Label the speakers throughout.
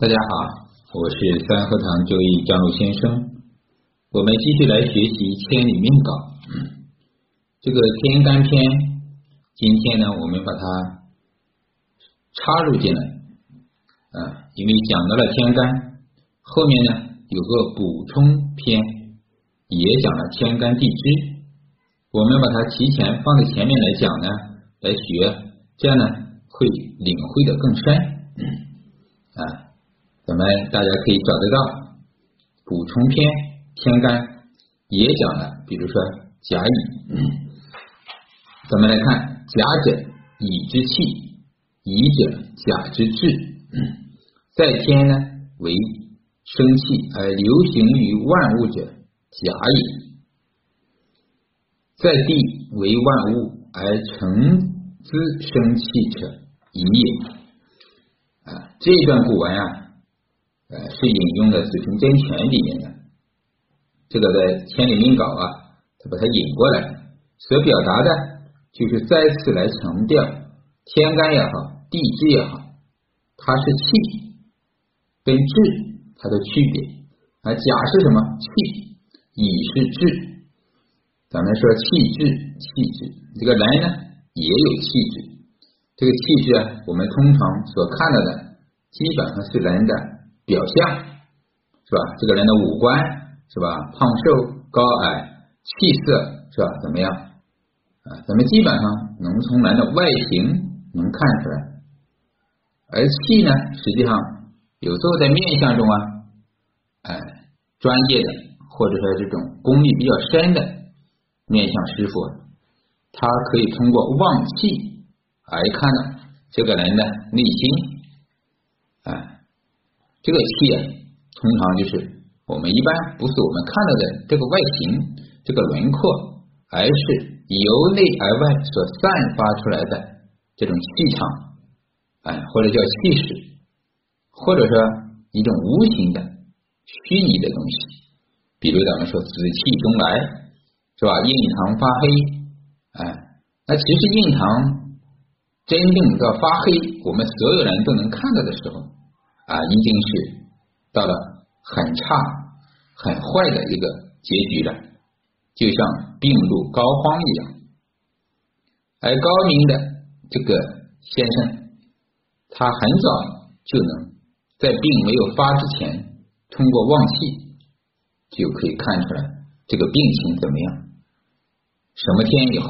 Speaker 1: 大家好，我是三合堂周易张璐先生。我们继续来学习《千里命稿》这个天干篇。今天呢，我们把它插入进来，啊，因为讲到了天干，后面呢有个补充篇，也讲了天干地支，我们把它提前放在前面来讲呢，来学，这样呢会领会的更深，啊。咱们大家可以找得到？补充篇天干也讲了，比如说甲乙，咱们来看？甲者乙之气，乙者甲之志，在天呢为生气而流行于万物者甲也，在地为万物而成之生气者乙也。啊，这段古文啊。呃，是引用的《紫平真诠》里面的，这个在《千里命稿》啊，他把它引过来，所表达的就是再次来强调天干也好，地支也好，它是气跟志它的区别。而甲是什么？气，乙是志。咱们说气质，气质，这个人呢也有气质。这个气质啊，我们通常所看到的，基本上是人的。表象是吧？这个人的五官是吧？胖瘦高矮，气色是吧？怎么样啊？咱们基本上能从人的外形能看出来，而气呢，实际上有时候在面相中啊，哎，专业的或者说这种功力比较深的面相师傅，他可以通过望气来看到这个人的内心。这个气啊，通常就是我们一般不是我们看到的这个外形、这个轮廓，而是由内而外所散发出来的这种气场，哎，或者叫气势，或者说一种无形的虚拟的东西。比如咱们说紫气东来，是吧？印堂发黑，哎，那其实印堂真正到发黑，我们所有人都能看到的时候。啊，已经是到了很差、很坏的一个结局了，就像病入膏肓一样。而高明的这个先生，他很早就能在病没有发之前，通过望气就可以看出来这个病情怎么样，什么天以后，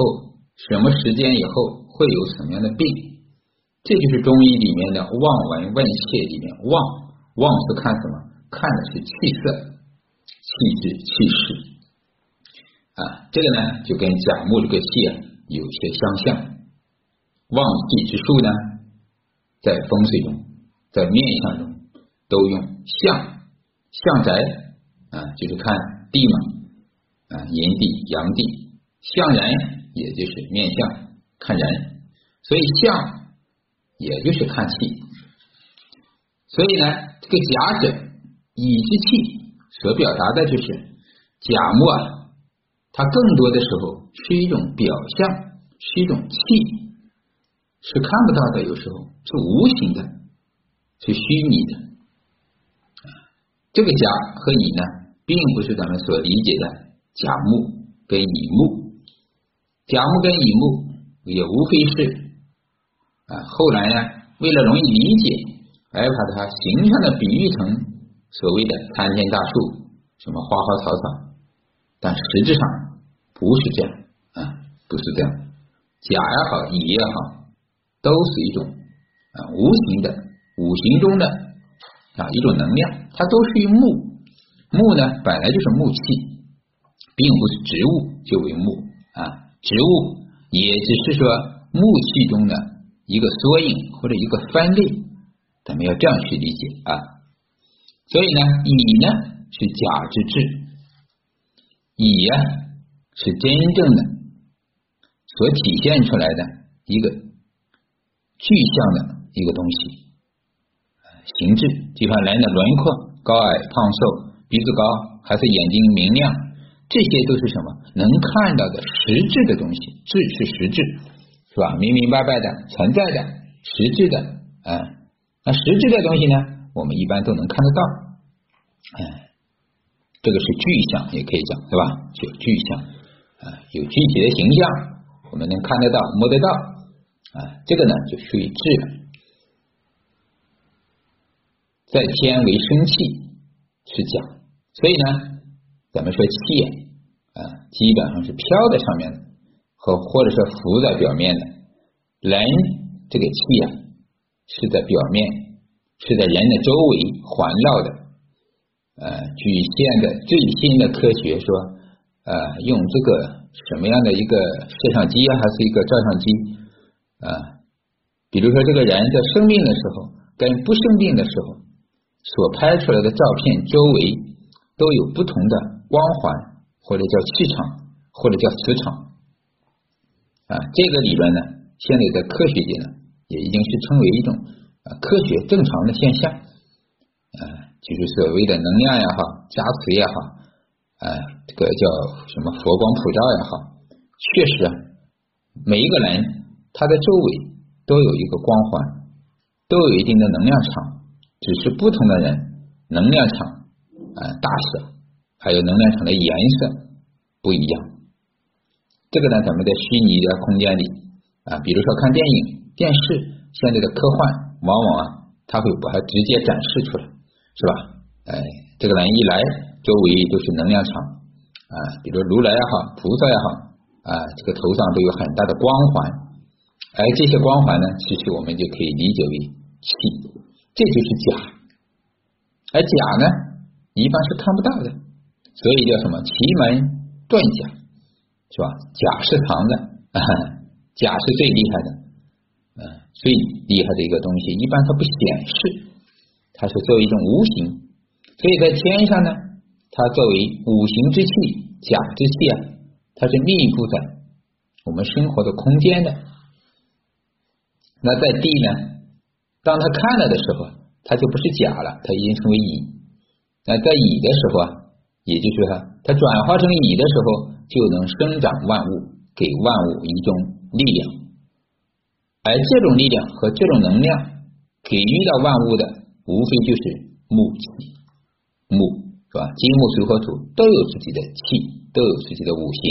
Speaker 1: 什么时间以后会有什么样的病。这就是中医里面的望闻问切里面望望是看什么？看的是气色、气质、气势啊。这个呢，就跟甲木这个气啊有些相像。望气之术呢，在风水中，在面相中都用相相宅啊，就是看地嘛啊，阴地、阳地，相人也就是面相看人，所以相。也就是看气，所以呢，这个甲者乙之气所表达的就是甲木啊，它更多的时候是一种表象，是一种气，是看不到的，有时候是无形的，是虚拟的。这个甲和乙呢，并不是咱们所理解的甲木跟乙木，甲木跟乙木也无非是。啊，后来呢，为了容易理解，而把它形象的比喻成所谓的参天大树，什么花花草草，但实质上不是这样啊，不是这样。甲也好，乙也好，都是一种啊无形的、五行中的啊一种能量，它都属于木。木呢，本来就是木气，并不是植物就为木啊，植物也只是说木气中的。一个缩影或者一个分类，咱们要这样去理解啊。所以呢，乙呢是甲之志，乙呀是真正的所体现出来的一个具象的一个东西，形制，就像人的轮廓，高矮、胖瘦、鼻子高还是眼睛明亮，这些都是什么？能看到的实质的东西，质是实质。是吧？明明白白的存在的实质的，嗯，那实质的东西呢？我们一般都能看得到。哎，这个是具象，也可以讲，对吧？就具象啊，有具体的形象，我们能看得到、摸得到啊，这个呢就属于质了。在天为生气是讲，所以呢，咱们说气啊，基本上是飘在上面的，和或者说浮在表面的。人这个气啊，是在表面，是在人的周围环绕的。呃，据现在最新的科学说，呃，用这个什么样的一个摄像机啊还是一个照相机啊？比如说，这个人在生病的时候跟不生病的时候。所拍出来的照片周围都有不同的光环，或者叫气场，或者叫磁场啊。这个理论呢，现在在科学界呢，也已经是称为一种啊科学正常的现象啊，就是所谓的能量也好，加持也好，啊，这个叫什么佛光普照也好，确实啊，每一个人他的周围都有一个光环，都有一定的能量场。只是不同的人能量场啊大小，还有能量场的颜色不一样。这个呢，咱们在虚拟的空间里啊，比如说看电影、电视，现在的科幻，往往啊，它会把它直接展示出来，是吧？哎，这个人一来，周围都是能量场啊，比如如来也好，菩萨也好啊，这个头上都有很大的光环，而这些光环呢，其实我们就可以理解为气。这就是假，而假呢，一般是看不到的，所以叫什么奇门遁甲，是吧？甲是藏的，甲是最厉害的，嗯，最厉害的一个东西，一般它不显示，它是作为一种无形，所以在天上呢，它作为五行之气、甲之气啊，它是密布在我们生活的空间的。那在地呢？当他看了的时候，他就不是甲了，他已经成为乙。那在乙的时候啊，也就是说，它转化成乙的时候，就能生长万物，给万物一种力量。而这种力量和这种能量给予到万物的，无非就是木气，木是吧？金木水火土都有自己的气，都有自己的五行。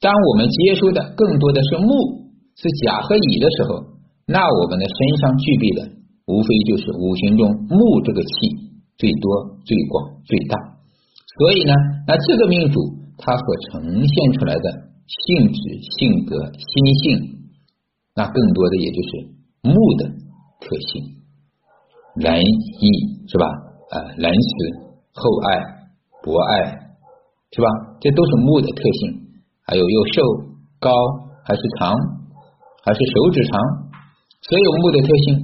Speaker 1: 当我们接收的更多的是木，是甲和乙的时候。那我们的身上具备的，无非就是五行中木这个气最多、最广、最大。所以呢，那这个命主它所呈现出来的性质、性格、心性，那更多的也就是木的特性，仁义是吧？啊，仁慈、厚爱、博爱是吧？这都是木的特性。还有又瘦高还是长，还是手指长？所有木的特性，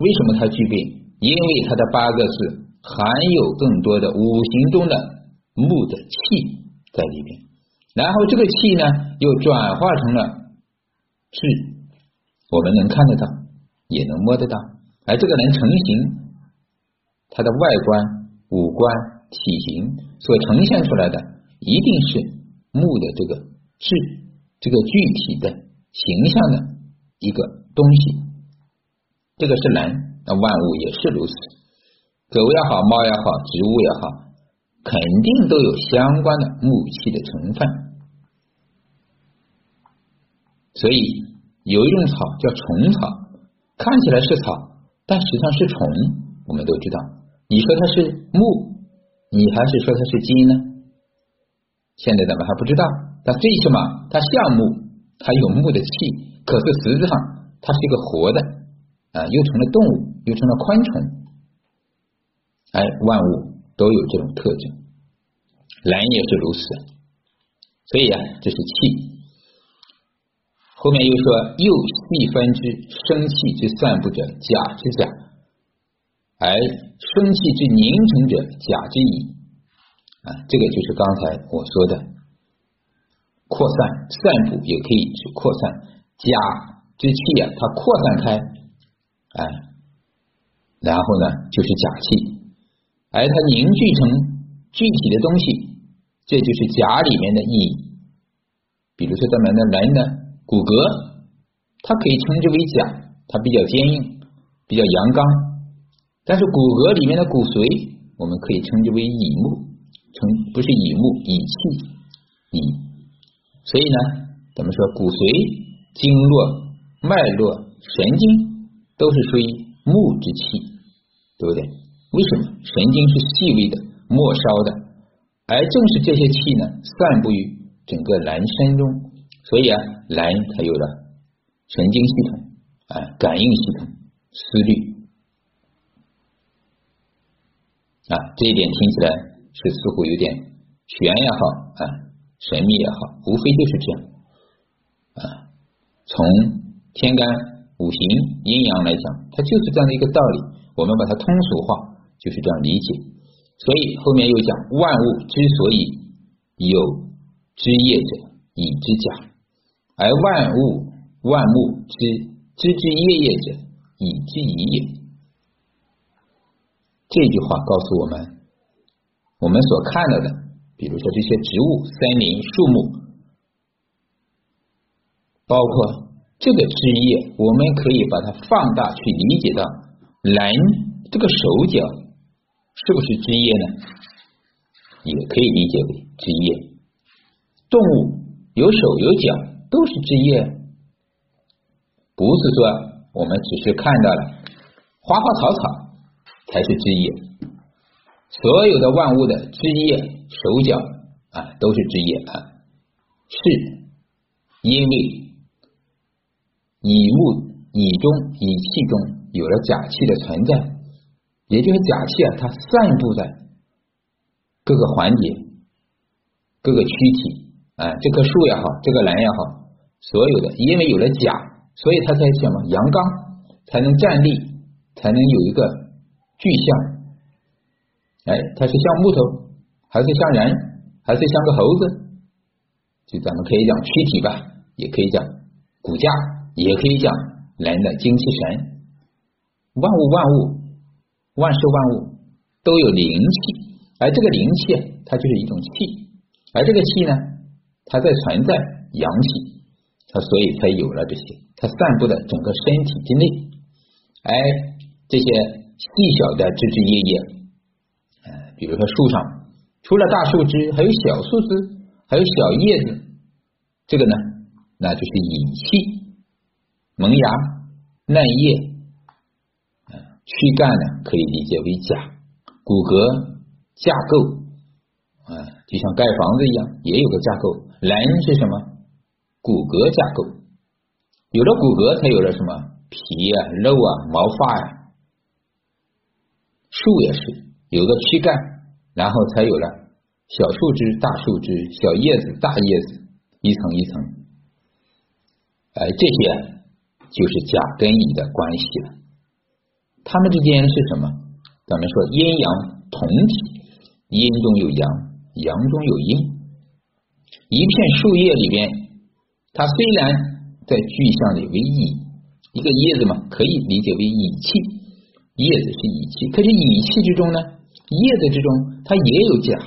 Speaker 1: 为什么它具备？因为它的八个字含有更多的五行中的木的气在里边，然后这个气呢，又转化成了质，我们能看得到，也能摸得到。而这个人成型，他的外观、五官、体型所呈现出来的，一定是木的这个质，这个具体的形象的一个。东西，这个是人，那万物也是如此。狗也好，猫也好，植物也好，肯定都有相关的木气的成分。所以有一种草叫虫草，看起来是草，但实际上是虫。我们都知道，你说它是木，你还是说它是金呢？现在咱们还不知道，但最起码它像木，它有木的气，可是实质上。它是一个活的啊，又成了动物，又成了昆虫，哎，万物都有这种特征，人也是如此，所以啊，这是气。后面又说，又细分之生气之散布者，甲之甲，而生气之凝成者，甲之乙。啊，这个就是刚才我说的。扩散、散布，也可以指扩散，甲。之气啊，它扩散开，哎，然后呢，就是假气，而它凝聚成具体的东西，这就是甲里面的乙。比如说咱们的人的骨骼，它可以称之为甲，它比较坚硬，比较阳刚，但是骨骼里面的骨髓，我们可以称之为乙木，称不是乙木，乙气乙。所以呢，咱们说骨髓、经络、脉络、神经都是属于木之气，对不对？为什么？神经是细微的、末梢的，而正是这些气呢，散布于整个男身中，所以啊，男才有了神经系统啊、感应系统、思虑。啊，这一点听起来是似乎有点玄也好啊，神秘也好，无非就是这样啊。从天干五行阴阳来讲，它就是这样的一个道理。我们把它通俗化，就是这样理解。所以后面又讲，万物之所以有枝叶者，以之甲；而万物万物之枝枝叶叶者，以之一也。这句话告诉我们，我们所看到的，比如说这些植物、森林、树木，包括这个枝叶，我们可以把它放大去理解到，人这个手脚是不是枝叶呢？也可以理解为枝叶。动物有手有脚都是枝叶，不是说我们只是看到了花花草草。才是枝叶，所有的万物的枝叶、手脚啊，都是枝叶啊，是因为乙木、乙中、乙气中有了甲气的存在，也就是甲气啊，它散布在各个环节、各个躯体啊，这棵树也好，这个人也好，所有的因为有了甲，所以它才什么阳刚，才能站立，才能有一个。具象，哎，它是像木头，还是像人，还是像个猴子？就咱们可以讲躯体吧，也可以讲骨架，也可以讲人的精气神。万物万物，万事万物都有灵气，而这个灵气它就是一种气，而这个气呢，它在存在阳气，它所以才有了这些，它散布在整个身体之内，哎，这些。细小的枝枝叶叶，呃，比如说树上，除了大树枝，还有小树枝，还有小叶子，这个呢，那就是乙气。萌芽、嫩叶，躯干呢，可以理解为甲。骨骼架构，啊，就像盖房子一样，也有个架构。人是什么？骨骼架构，有了骨骼，才有了什么皮啊、肉啊、毛发呀。树也是有个躯干，然后才有了小树枝、大树枝、小叶子、大叶子，一层一层。哎，这些就是甲跟乙的关系了。它们之间是什么？咱们说阴阳同体，阴中有阳，阳中有阴。一片树叶里边，它虽然在具象里为乙，一个叶子嘛，可以理解为乙气。叶子是乙气，可是乙气之中呢，叶子之中它也有甲，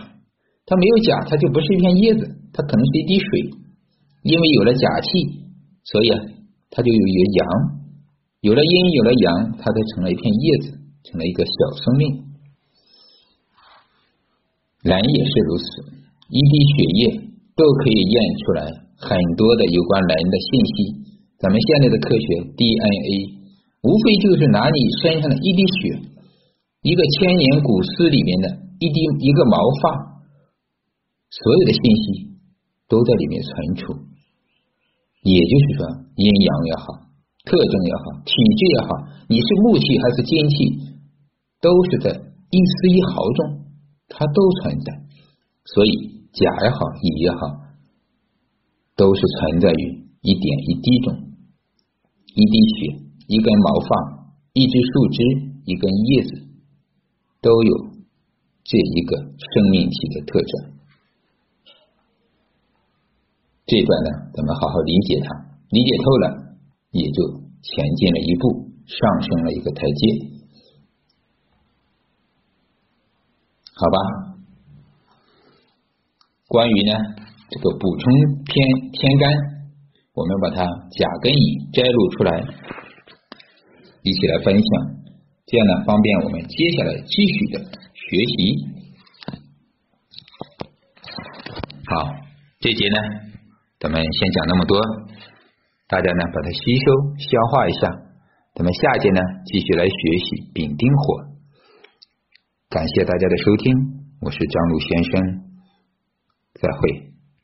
Speaker 1: 它没有甲，它就不是一片叶子，它可能是一滴水。因为有了甲气，所以啊，它就有一个阳，有了阴，有了阳，它才成了一片叶子，成了一个小生命。人也是如此，一滴血液都可以验出来很多的有关人的信息。咱们现在的科学 DNA。无非就是拿你身上的一滴血，一个千年古尸里面的一滴一个毛发，所有的信息都在里面存储。也就是说，阴阳也好，特征也好，体质也好，你是木气还是金气，都是在一丝一毫中，它都存在。所以甲也好，乙也好，都是存在于一点一滴中，一滴血。一根毛发，一只树枝，一根叶子，都有这一个生命体的特征。这段呢，咱们好好理解它，理解透了，也就前进了一步，上升了一个台阶。好吧，关于呢这个补充篇天干，我们把它甲跟乙摘录出来。一起来分享，这样呢方便我们接下来继续的学习。好，这节呢咱们先讲那么多，大家呢把它吸收消化一下，咱们下节呢继续来学习丙丁火。感谢大家的收听，我是张璐先生，再会。